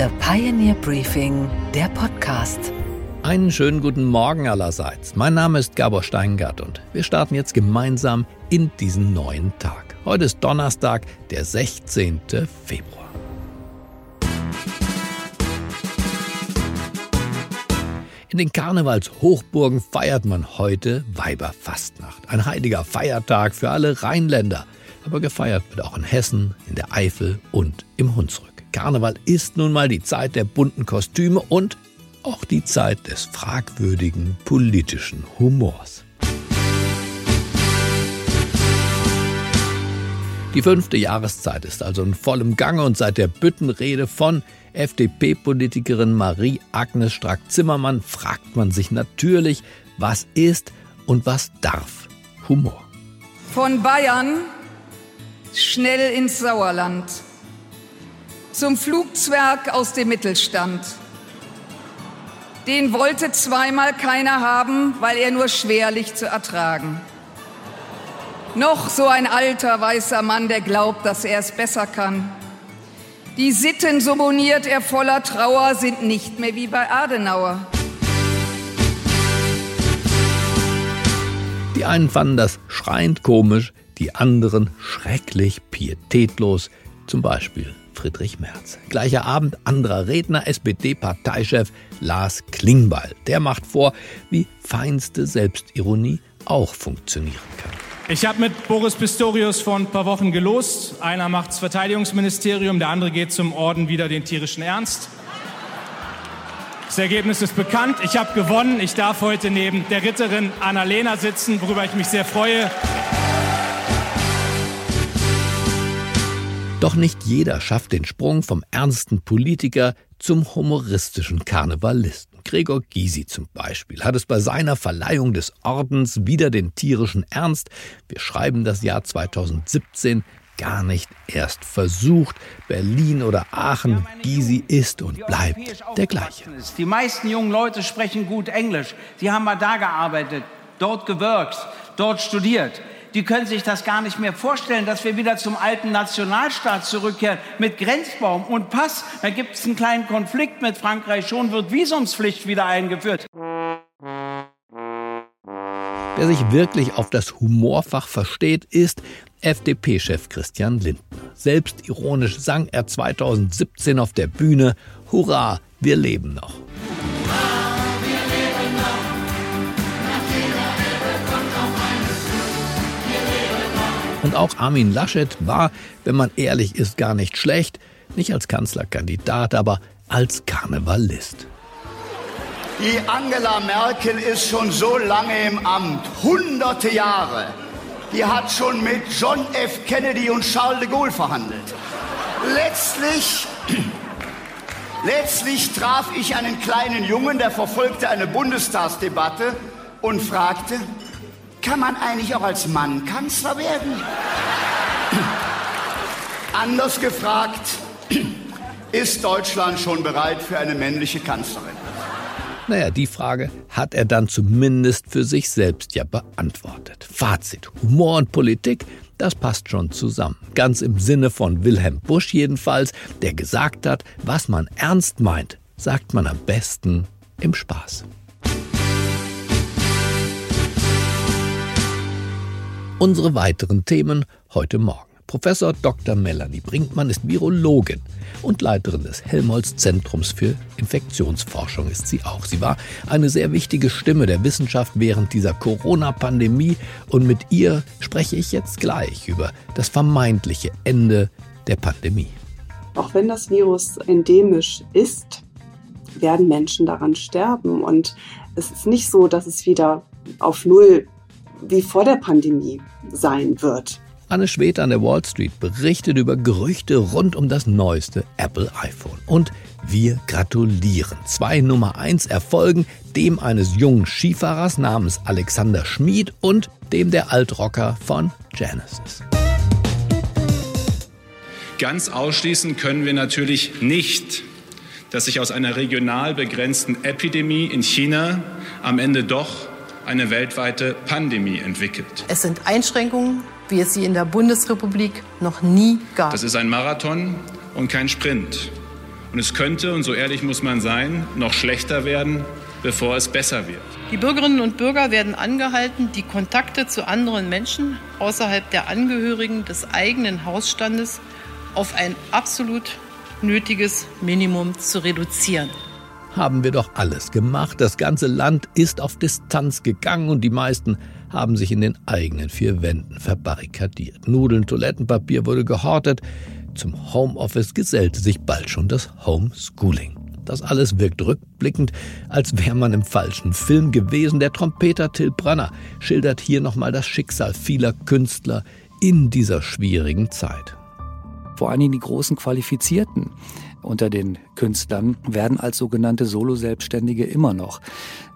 The Pioneer Briefing, der Podcast. Einen schönen guten Morgen allerseits. Mein Name ist Gabor Steingart und wir starten jetzt gemeinsam in diesen neuen Tag. Heute ist Donnerstag, der 16. Februar. In den Karnevalshochburgen feiert man heute Weiberfastnacht. Ein heiliger Feiertag für alle Rheinländer. Aber gefeiert wird auch in Hessen, in der Eifel und im Hunsrück. Karneval ist nun mal die Zeit der bunten Kostüme und auch die Zeit des fragwürdigen politischen Humors. Die fünfte Jahreszeit ist also in vollem Gange und seit der Büttenrede von FDP-Politikerin Marie-Agnes Strack-Zimmermann fragt man sich natürlich, was ist und was darf Humor. Von Bayern schnell ins Sauerland zum Flugzwerg aus dem Mittelstand. Den wollte zweimal keiner haben, weil er nur schwerlich zu ertragen. Noch so ein alter weißer Mann, der glaubt, dass er es besser kann. Die Sitten, so moniert er voller Trauer, sind nicht mehr wie bei Adenauer. Die einen fanden das schreiend komisch, die anderen schrecklich pietätlos, zum Beispiel Friedrich Merz. Gleicher Abend anderer Redner, SPD-Parteichef Lars Klingbeil. Der macht vor, wie feinste Selbstironie auch funktionieren kann. Ich habe mit Boris Pistorius vor ein paar Wochen gelost. Einer macht's Verteidigungsministerium, der andere geht zum Orden wieder den tierischen Ernst. Das Ergebnis ist bekannt. Ich habe gewonnen. Ich darf heute neben der Ritterin Annalena sitzen, worüber ich mich sehr freue. Doch nicht jeder schafft den Sprung vom ernsten Politiker zum humoristischen Karnevalisten. Gregor Gysi zum Beispiel hat es bei seiner Verleihung des Ordens wieder den tierischen Ernst, wir schreiben das Jahr 2017, gar nicht erst versucht. Berlin oder Aachen, Gysi ist und bleibt der gleiche. Die meisten jungen Leute sprechen gut Englisch. Die haben mal da gearbeitet, dort gewirkt, dort studiert die können sich das gar nicht mehr vorstellen, dass wir wieder zum alten Nationalstaat zurückkehren mit Grenzbaum und Pass. Da gibt es einen kleinen Konflikt mit Frankreich. Schon wird Visumspflicht wieder eingeführt. Wer sich wirklich auf das Humorfach versteht, ist FDP-Chef Christian Lindner. Selbstironisch sang er 2017 auf der Bühne, Hurra, wir leben noch. Und auch Armin Laschet war, wenn man ehrlich ist, gar nicht schlecht. Nicht als Kanzlerkandidat, aber als Karnevalist. Die Angela Merkel ist schon so lange im Amt, hunderte Jahre. Die hat schon mit John F. Kennedy und Charles de Gaulle verhandelt. Letztlich, letztlich traf ich einen kleinen Jungen, der verfolgte eine Bundestagsdebatte und fragte, kann man eigentlich auch als Mann Kanzler werden? Anders gefragt, ist Deutschland schon bereit für eine männliche Kanzlerin? Naja, die Frage hat er dann zumindest für sich selbst ja beantwortet. Fazit, Humor und Politik, das passt schon zusammen. Ganz im Sinne von Wilhelm Busch jedenfalls, der gesagt hat, was man ernst meint, sagt man am besten im Spaß. Unsere weiteren Themen heute Morgen. Professor Dr. Melanie Brinkmann ist Virologin und Leiterin des Helmholtz-Zentrums für Infektionsforschung ist sie auch. Sie war eine sehr wichtige Stimme der Wissenschaft während dieser Corona-Pandemie und mit ihr spreche ich jetzt gleich über das vermeintliche Ende der Pandemie. Auch wenn das Virus endemisch ist, werden Menschen daran sterben und es ist nicht so, dass es wieder auf Null wie vor der Pandemie sein wird. Anne Schwed an der Wall Street berichtet über Gerüchte rund um das neueste Apple iPhone. Und wir gratulieren. Zwei Nummer 1 Erfolgen, dem eines jungen Skifahrers namens Alexander Schmid und dem der Altrocker von Genesis. Ganz ausschließen können wir natürlich nicht, dass sich aus einer regional begrenzten Epidemie in China am Ende doch eine weltweite Pandemie entwickelt. Es sind Einschränkungen, wie es sie in der Bundesrepublik noch nie gab. Das ist ein Marathon und kein Sprint. Und es könnte, und so ehrlich muss man sein, noch schlechter werden, bevor es besser wird. Die Bürgerinnen und Bürger werden angehalten, die Kontakte zu anderen Menschen außerhalb der Angehörigen des eigenen Hausstandes auf ein absolut nötiges Minimum zu reduzieren. Haben wir doch alles gemacht. Das ganze Land ist auf Distanz gegangen und die meisten haben sich in den eigenen vier Wänden verbarrikadiert. Nudeln, Toilettenpapier wurde gehortet. Zum Homeoffice gesellte sich bald schon das Homeschooling. Das alles wirkt rückblickend, als wäre man im falschen Film gewesen. Der Trompeter Till Branner schildert hier nochmal das Schicksal vieler Künstler in dieser schwierigen Zeit. Vor allen Dingen die großen Qualifizierten unter den Künstlern werden als sogenannte Solo-Selbstständige immer noch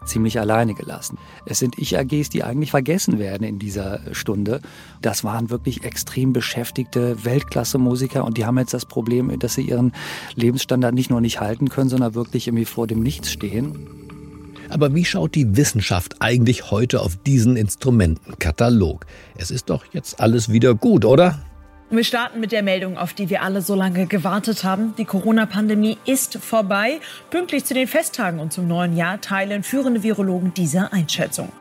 ziemlich alleine gelassen. Es sind Ich-AGs, die eigentlich vergessen werden in dieser Stunde. Das waren wirklich extrem beschäftigte Weltklasse-Musiker und die haben jetzt das Problem, dass sie ihren Lebensstandard nicht nur nicht halten können, sondern wirklich irgendwie vor dem Nichts stehen. Aber wie schaut die Wissenschaft eigentlich heute auf diesen Instrumentenkatalog? Es ist doch jetzt alles wieder gut, oder? Wir starten mit der Meldung, auf die wir alle so lange gewartet haben. Die Corona-Pandemie ist vorbei. Pünktlich zu den Festtagen und zum neuen Jahr teilen führende Virologen diese Einschätzung.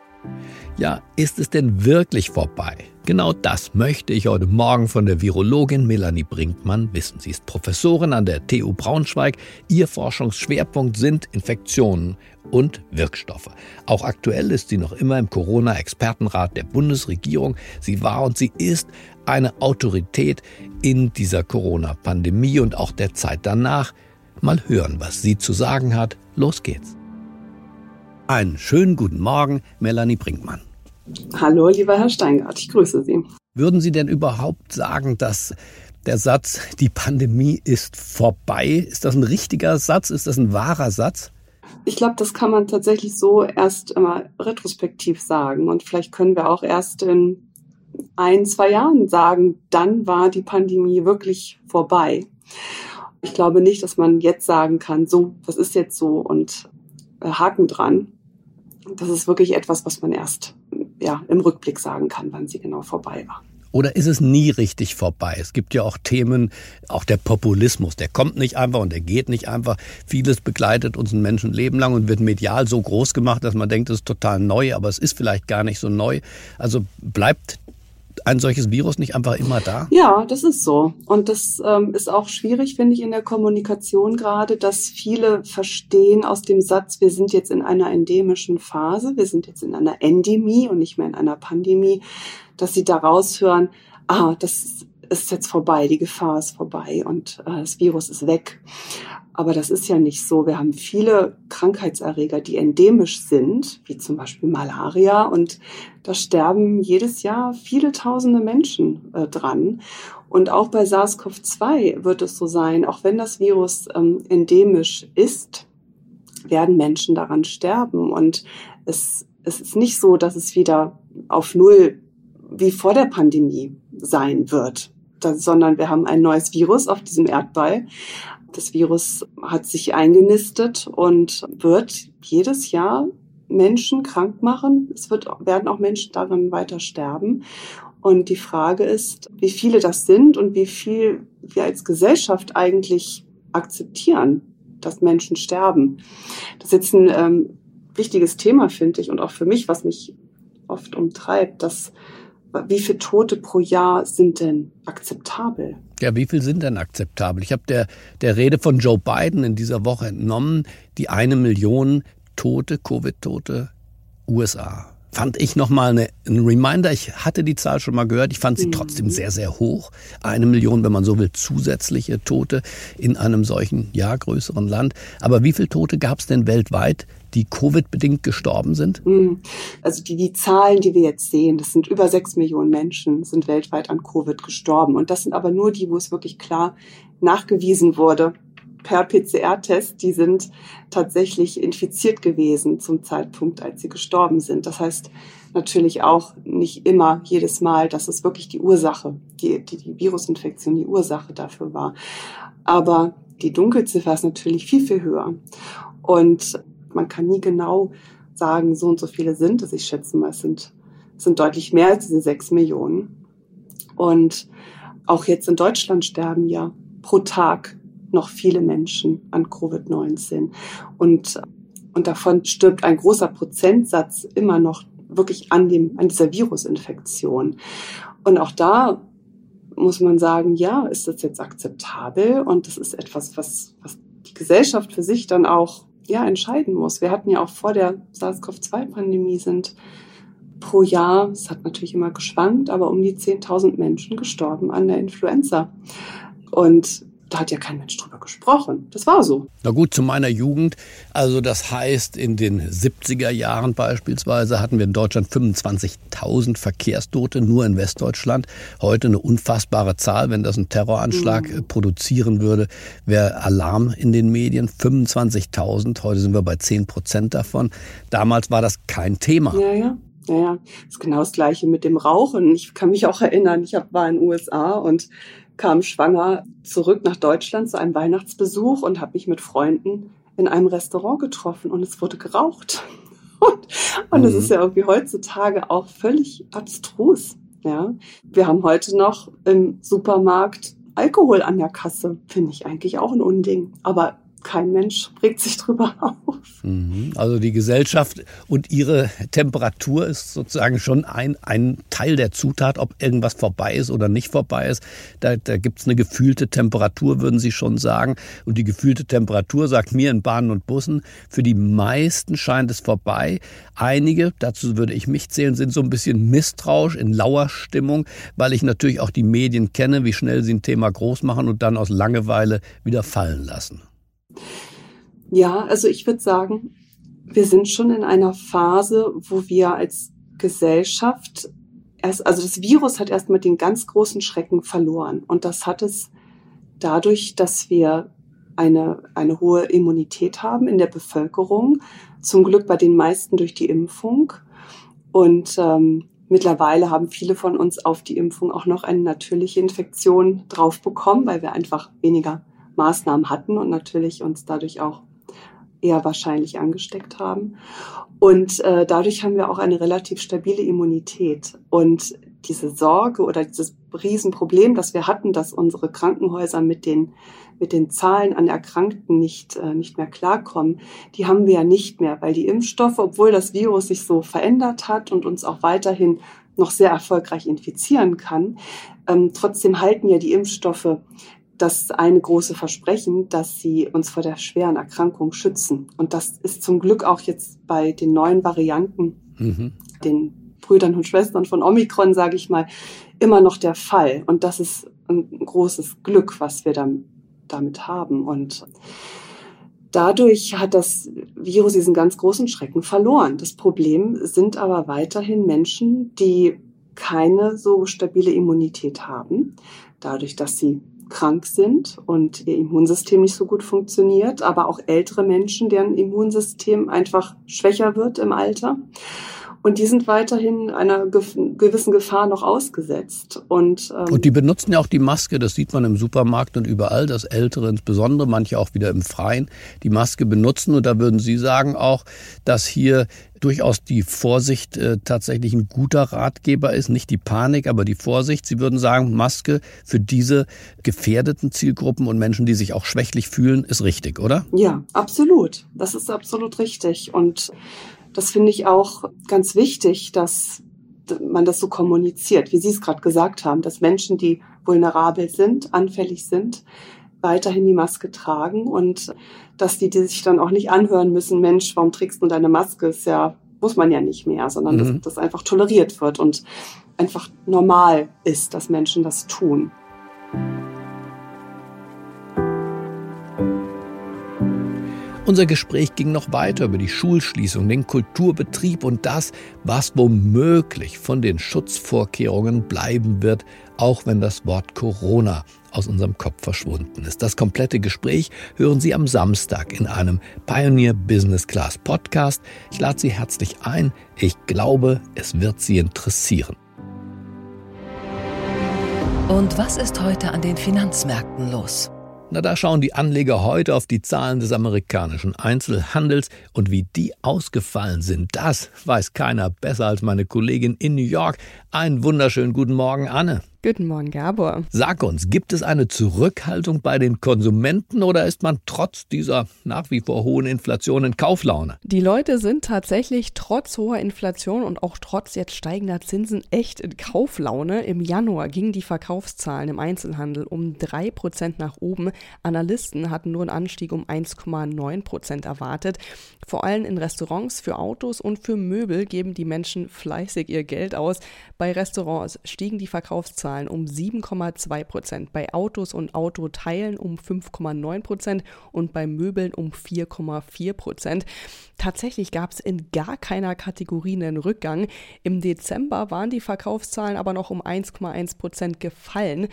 Ja, ist es denn wirklich vorbei? Genau das möchte ich heute Morgen von der Virologin Melanie Brinkmann wissen. Sie ist Professorin an der TU Braunschweig. Ihr Forschungsschwerpunkt sind Infektionen und Wirkstoffe. Auch aktuell ist sie noch immer im Corona-Expertenrat der Bundesregierung. Sie war und sie ist eine Autorität in dieser Corona-Pandemie und auch der Zeit danach. Mal hören, was sie zu sagen hat. Los geht's. Einen schönen guten Morgen, Melanie Brinkmann. Hallo, lieber Herr Steingart, ich grüße Sie. Würden Sie denn überhaupt sagen, dass der Satz, die Pandemie ist vorbei, ist das ein richtiger Satz? Ist das ein wahrer Satz? Ich glaube, das kann man tatsächlich so erst immer retrospektiv sagen. Und vielleicht können wir auch erst in ein, zwei Jahren sagen, dann war die Pandemie wirklich vorbei. Ich glaube nicht, dass man jetzt sagen kann, so, das ist jetzt so und äh, Haken dran. Das ist wirklich etwas, was man erst ja, im Rückblick sagen kann, wann sie genau vorbei war. Oder ist es nie richtig vorbei? Es gibt ja auch Themen, auch der Populismus, der kommt nicht einfach und der geht nicht einfach. Vieles begleitet uns ein Menschenleben lang und wird medial so groß gemacht, dass man denkt, es ist total neu, aber es ist vielleicht gar nicht so neu. Also bleibt ein solches Virus nicht einfach immer da? Ja, das ist so. Und das ähm, ist auch schwierig, finde ich, in der Kommunikation gerade, dass viele verstehen aus dem Satz, wir sind jetzt in einer endemischen Phase, wir sind jetzt in einer Endemie und nicht mehr in einer Pandemie, dass sie daraus hören, ah, das ist jetzt vorbei, die Gefahr ist vorbei und äh, das Virus ist weg. Aber das ist ja nicht so. Wir haben viele Krankheitserreger, die endemisch sind, wie zum Beispiel Malaria. Und da sterben jedes Jahr viele tausende Menschen äh, dran. Und auch bei SARS-CoV-2 wird es so sein, auch wenn das Virus ähm, endemisch ist, werden Menschen daran sterben. Und es, es ist nicht so, dass es wieder auf Null wie vor der Pandemie sein wird, sondern wir haben ein neues Virus auf diesem Erdball. Das Virus hat sich eingenistet und wird jedes Jahr Menschen krank machen. Es wird, werden auch Menschen daran weiter sterben. Und die Frage ist, wie viele das sind und wie viel wir als Gesellschaft eigentlich akzeptieren, dass Menschen sterben. Das ist jetzt ein ähm, wichtiges Thema, finde ich, und auch für mich, was mich oft umtreibt, dass wie viele Tote pro Jahr sind denn akzeptabel? Ja, wie viel sind denn akzeptabel? Ich habe der, der Rede von Joe Biden in dieser Woche entnommen, die eine Million Tote, Covid-Tote, USA. Fand ich nochmal eine, ein Reminder. Ich hatte die Zahl schon mal gehört. Ich fand sie mhm. trotzdem sehr, sehr hoch. Eine Million, wenn man so will, zusätzliche Tote in einem solchen, ja, größeren Land. Aber wie viele Tote gab es denn weltweit? Die Covid-bedingt gestorben sind? Hm. Also die, die Zahlen, die wir jetzt sehen, das sind über sechs Millionen Menschen, sind weltweit an Covid gestorben. Und das sind aber nur die, wo es wirklich klar nachgewiesen wurde, per PCR-Test, die sind tatsächlich infiziert gewesen zum Zeitpunkt, als sie gestorben sind. Das heißt natürlich auch nicht immer jedes Mal, dass es wirklich die Ursache, die, die, die Virusinfektion die Ursache dafür war. Aber die Dunkelziffer ist natürlich viel, viel höher. Und man kann nie genau sagen, so und so viele sind es. Ich schätze mal, es sind, es sind deutlich mehr als diese sechs Millionen. Und auch jetzt in Deutschland sterben ja pro Tag noch viele Menschen an Covid-19. Und, und davon stirbt ein großer Prozentsatz immer noch wirklich an, dem, an dieser Virusinfektion. Und auch da muss man sagen, ja, ist das jetzt akzeptabel? Und das ist etwas, was, was die Gesellschaft für sich dann auch ja, entscheiden muss. Wir hatten ja auch vor der SARS-CoV-2-Pandemie sind pro Jahr, es hat natürlich immer geschwankt, aber um die 10.000 Menschen gestorben an der Influenza. Und da hat ja kein Mensch drüber gesprochen. Das war so. Na gut, zu meiner Jugend. Also das heißt, in den 70er Jahren beispielsweise hatten wir in Deutschland 25.000 Verkehrstote nur in Westdeutschland. Heute eine unfassbare Zahl. Wenn das ein Terroranschlag mhm. produzieren würde, wäre Alarm in den Medien. 25.000. Heute sind wir bei 10 Prozent davon. Damals war das kein Thema. Ja, ja. Ja, ist genau das Gleiche mit dem Rauchen. Ich kann mich auch erinnern, ich war in den USA und kam schwanger zurück nach Deutschland zu einem Weihnachtsbesuch und habe mich mit Freunden in einem Restaurant getroffen und es wurde geraucht. Und, und mhm. das ist ja irgendwie heutzutage auch völlig abstrus. Ja, wir haben heute noch im Supermarkt Alkohol an der Kasse. Finde ich eigentlich auch ein Unding. Aber kein Mensch regt sich drüber auf. Mhm. Also die Gesellschaft und ihre Temperatur ist sozusagen schon ein, ein Teil der Zutat, ob irgendwas vorbei ist oder nicht vorbei ist. Da, da gibt es eine gefühlte Temperatur, würden Sie schon sagen. Und die gefühlte Temperatur sagt mir in Bahnen und Bussen, für die meisten scheint es vorbei. Einige, dazu würde ich mich zählen, sind so ein bisschen misstrauisch, in lauer Stimmung, weil ich natürlich auch die Medien kenne, wie schnell sie ein Thema groß machen und dann aus Langeweile wieder fallen lassen. Ja, also ich würde sagen, wir sind schon in einer Phase, wo wir als Gesellschaft erst, also das Virus hat erstmal den ganz großen Schrecken verloren. Und das hat es dadurch, dass wir eine, eine hohe Immunität haben in der Bevölkerung. Zum Glück bei den meisten durch die Impfung. Und ähm, mittlerweile haben viele von uns auf die Impfung auch noch eine natürliche Infektion drauf bekommen, weil wir einfach weniger Maßnahmen hatten und natürlich uns dadurch auch eher wahrscheinlich angesteckt haben. Und äh, dadurch haben wir auch eine relativ stabile Immunität. Und diese Sorge oder dieses Riesenproblem, das wir hatten, dass unsere Krankenhäuser mit den, mit den Zahlen an Erkrankten nicht, äh, nicht mehr klarkommen, die haben wir ja nicht mehr, weil die Impfstoffe, obwohl das Virus sich so verändert hat und uns auch weiterhin noch sehr erfolgreich infizieren kann, ähm, trotzdem halten ja die Impfstoffe das eine große Versprechen, dass sie uns vor der schweren Erkrankung schützen. Und das ist zum Glück auch jetzt bei den neuen Varianten, mhm. den Brüdern und Schwestern von Omikron, sage ich mal, immer noch der Fall. Und das ist ein großes Glück, was wir dann damit haben. Und dadurch hat das Virus diesen ganz großen Schrecken verloren. Das Problem sind aber weiterhin Menschen, die keine so stabile Immunität haben, dadurch, dass sie krank sind und ihr Immunsystem nicht so gut funktioniert, aber auch ältere Menschen, deren Immunsystem einfach schwächer wird im Alter. Und die sind weiterhin einer gewissen Gefahr noch ausgesetzt. Und, ähm, und die benutzen ja auch die Maske, das sieht man im Supermarkt und überall, dass Ältere insbesondere, manche auch wieder im Freien, die Maske benutzen. Und da würden Sie sagen auch, dass hier durchaus die Vorsicht äh, tatsächlich ein guter Ratgeber ist. Nicht die Panik, aber die Vorsicht. Sie würden sagen, Maske für diese gefährdeten Zielgruppen und Menschen, die sich auch schwächlich fühlen, ist richtig, oder? Ja, absolut. Das ist absolut richtig. Und das finde ich auch ganz wichtig, dass man das so kommuniziert, wie Sie es gerade gesagt haben, dass Menschen, die vulnerabel sind, anfällig sind, weiterhin die Maske tragen und dass die, die sich dann auch nicht anhören müssen, Mensch, warum trägst du deine Maske? Ist ja, muss man ja nicht mehr, sondern mhm. dass das einfach toleriert wird und einfach normal ist, dass Menschen das tun. Unser Gespräch ging noch weiter über die Schulschließung, den Kulturbetrieb und das, was womöglich von den Schutzvorkehrungen bleiben wird, auch wenn das Wort Corona aus unserem Kopf verschwunden ist. Das komplette Gespräch hören Sie am Samstag in einem Pioneer Business Class Podcast. Ich lade Sie herzlich ein. Ich glaube, es wird Sie interessieren. Und was ist heute an den Finanzmärkten los? Na, da schauen die Anleger heute auf die Zahlen des amerikanischen Einzelhandels und wie die ausgefallen sind. Das weiß keiner besser als meine Kollegin in New York. Einen wunderschönen guten Morgen, Anne. Guten Morgen, Gabor. Sag uns, gibt es eine Zurückhaltung bei den Konsumenten oder ist man trotz dieser nach wie vor hohen Inflation in Kauflaune? Die Leute sind tatsächlich trotz hoher Inflation und auch trotz jetzt steigender Zinsen echt in Kauflaune. Im Januar gingen die Verkaufszahlen im Einzelhandel um 3% nach oben. Analysten hatten nur einen Anstieg um 1,9% erwartet. Vor allem in Restaurants für Autos und für Möbel geben die Menschen fleißig ihr Geld aus. Bei Restaurants stiegen die Verkaufszahlen Zahlen um 7,2 Prozent, bei Autos und Autoteilen um 5,9 Prozent und bei Möbeln um 4,4 Prozent. Tatsächlich gab es in gar keiner Kategorie einen Rückgang. Im Dezember waren die Verkaufszahlen aber noch um 1,1 Prozent gefallen.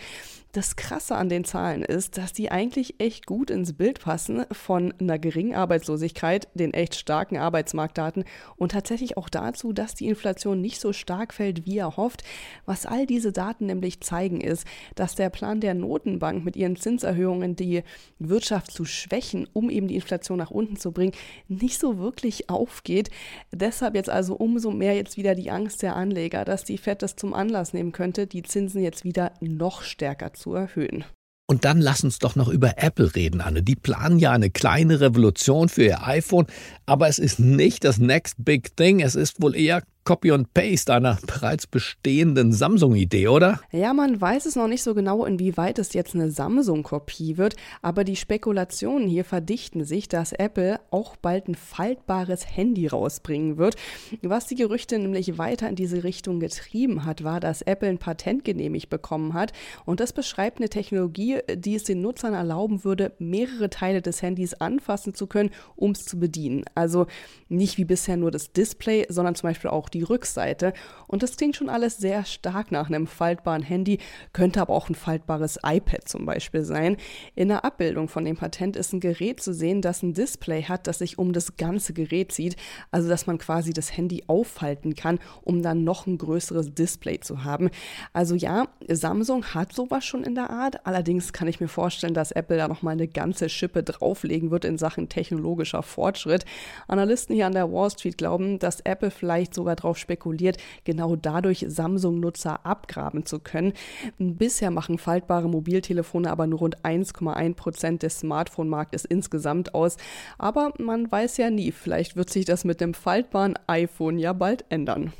Das Krasse an den Zahlen ist, dass die eigentlich echt gut ins Bild passen von einer geringen Arbeitslosigkeit, den echt starken Arbeitsmarktdaten und tatsächlich auch dazu, dass die Inflation nicht so stark fällt, wie er hofft. Was all diese Daten nämlich zeigen, ist, dass der Plan der Notenbank mit ihren Zinserhöhungen die Wirtschaft zu schwächen, um eben die Inflation nach unten zu bringen, nicht so wirklich aufgeht. Deshalb jetzt also umso mehr jetzt wieder die Angst der Anleger, dass die Fed das zum Anlass nehmen könnte, die Zinsen jetzt wieder noch stärker zu zu erhöhen. Und dann lass uns doch noch über Apple reden, Anne. Die planen ja eine kleine Revolution für ihr iPhone, aber es ist nicht das Next Big Thing. Es ist wohl eher Copy und Paste einer bereits bestehenden Samsung-Idee, oder? Ja, man weiß es noch nicht so genau, inwieweit es jetzt eine Samsung-Kopie wird, aber die Spekulationen hier verdichten sich, dass Apple auch bald ein faltbares Handy rausbringen wird. Was die Gerüchte nämlich weiter in diese Richtung getrieben hat, war, dass Apple ein Patent genehmigt bekommen hat und das beschreibt eine Technologie, die es den Nutzern erlauben würde, mehrere Teile des Handys anfassen zu können, um es zu bedienen. Also nicht wie bisher nur das Display, sondern zum Beispiel auch die Rückseite. Und das klingt schon alles sehr stark nach einem faltbaren Handy, könnte aber auch ein faltbares iPad zum Beispiel sein. In der Abbildung von dem Patent ist ein Gerät zu sehen, das ein Display hat, das sich um das ganze Gerät zieht, also dass man quasi das Handy aufhalten kann, um dann noch ein größeres Display zu haben. Also ja, Samsung hat sowas schon in der Art, allerdings kann ich mir vorstellen, dass Apple da nochmal eine ganze Schippe drauflegen wird in Sachen technologischer Fortschritt. Analysten hier an der Wall Street glauben, dass Apple vielleicht sogar darauf spekuliert, genau dadurch Samsung-Nutzer abgraben zu können. Bisher machen faltbare Mobiltelefone aber nur rund 1,1 Prozent des Smartphone-Marktes insgesamt aus. Aber man weiß ja nie, vielleicht wird sich das mit dem faltbaren iPhone ja bald ändern.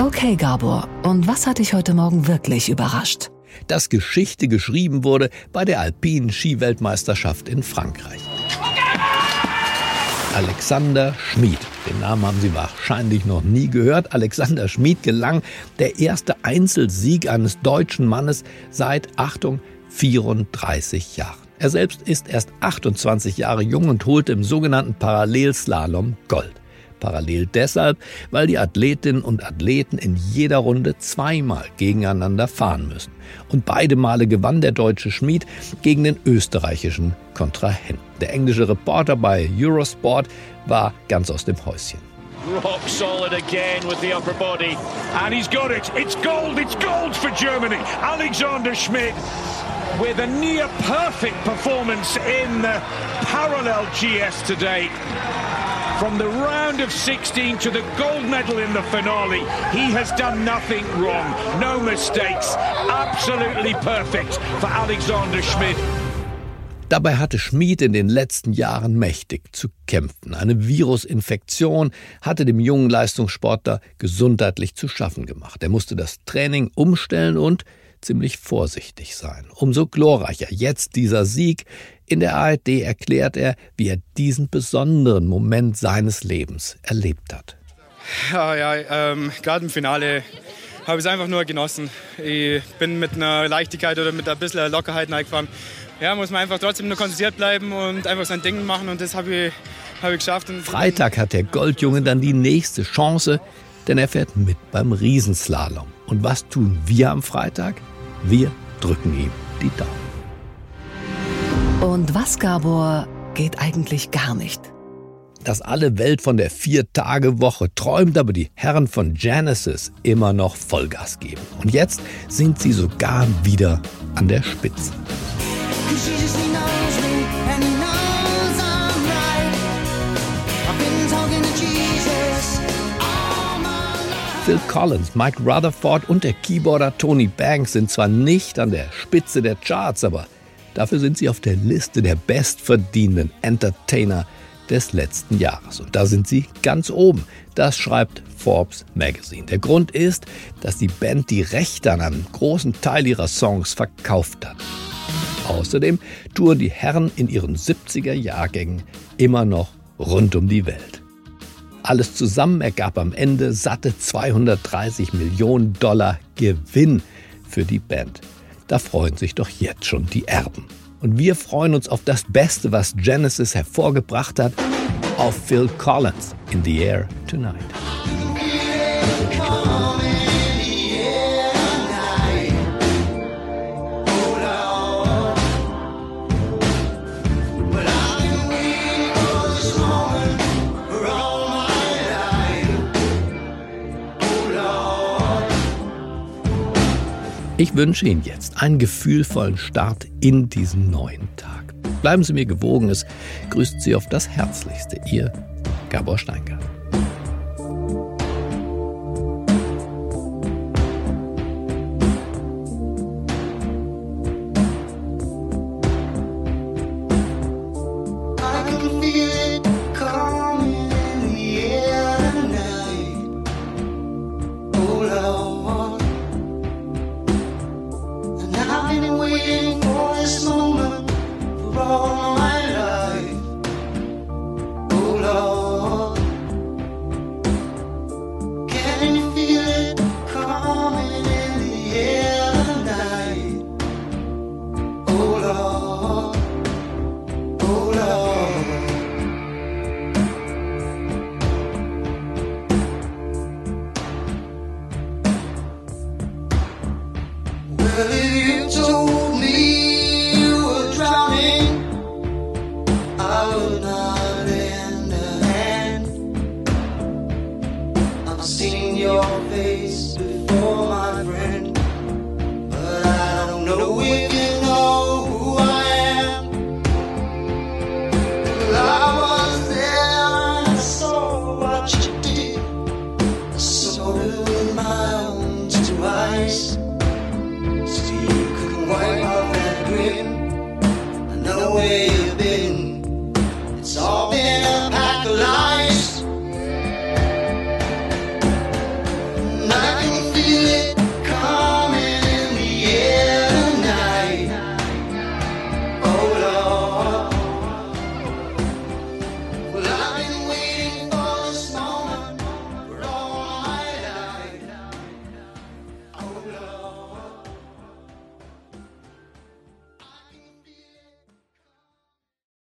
Okay, Gabor, und was hat dich heute Morgen wirklich überrascht? Dass Geschichte geschrieben wurde bei der alpinen Skiweltmeisterschaft in Frankreich. Alexander Schmid. Den Namen haben Sie wahrscheinlich noch nie gehört. Alexander Schmid gelang der erste Einzelsieg eines deutschen Mannes seit, Achtung, 34 Jahren. Er selbst ist erst 28 Jahre jung und holte im sogenannten Parallelslalom Gold. Parallel deshalb, weil die Athletinnen und Athleten in jeder Runde zweimal gegeneinander fahren müssen. Und beide Male gewann der deutsche Schmied gegen den österreichischen Kontrahenten. Der englische Reporter bei Eurosport war ganz aus dem Häuschen. Rock solid again with the upper body. And he's got it. It's gold. It's gold for Germany. Alexander Schmidt with a near perfect performance in the parallel GS today. From the round of 16 to the gold medal in the finale, he has done nothing wrong. No mistakes. Absolutely perfect for Alexander Schmidt. Dabei hatte Schmid in den letzten Jahren mächtig zu kämpfen. Eine Virusinfektion hatte dem jungen Leistungssportler gesundheitlich zu schaffen gemacht. Er musste das Training umstellen und ziemlich vorsichtig sein. Umso glorreicher jetzt dieser Sieg. In der ARD erklärt er, wie er diesen besonderen Moment seines Lebens erlebt hat. Ja, ja, ähm, gerade im Finale habe ich es einfach nur genossen. Ich bin mit einer Leichtigkeit oder mit ein bisschen Lockerheit reingefahren. Ja, muss man einfach trotzdem nur konzentriert bleiben und einfach sein Ding machen und das habe ich, hab ich geschafft. Und Freitag hat der Goldjunge dann die nächste Chance, denn er fährt mit beim Riesenslalom. Und was tun wir am Freitag? Wir drücken ihm die Daumen. Und was, Gabor, geht eigentlich gar nicht? Dass alle Welt von der Vier-Tage-Woche träumt, aber die Herren von Genesis immer noch Vollgas geben. Und jetzt sind sie sogar wieder an der Spitze. Phil Collins, Mike Rutherford und der Keyboarder Tony Banks sind zwar nicht an der Spitze der Charts, aber dafür sind sie auf der Liste der bestverdienenden Entertainer des letzten Jahres. Und da sind sie ganz oben. Das schreibt Forbes Magazine. Der Grund ist, dass die Band die Rechte an einem großen Teil ihrer Songs verkauft hat. Außerdem touren die Herren in ihren 70er Jahrgängen immer noch rund um die Welt. Alles zusammen ergab am Ende satte 230 Millionen Dollar Gewinn für die Band. Da freuen sich doch jetzt schon die Erben. Und wir freuen uns auf das Beste, was Genesis hervorgebracht hat, auf Phil Collins in the Air Tonight. Ich wünsche Ihnen jetzt einen gefühlvollen Start in diesen neuen Tag. Bleiben Sie mir gewogen, es grüßt Sie auf das Herzlichste. Ihr Gabor Steingart.